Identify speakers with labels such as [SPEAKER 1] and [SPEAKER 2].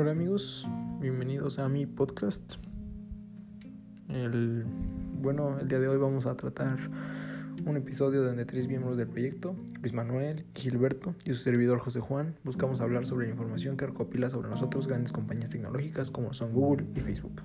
[SPEAKER 1] Hola amigos, bienvenidos a mi podcast. El, bueno, el día de hoy vamos a tratar un episodio donde tres miembros del proyecto, Luis Manuel, Gilberto y su servidor José Juan, buscamos hablar sobre la información que recopila sobre nosotros grandes compañías tecnológicas como son Google y Facebook.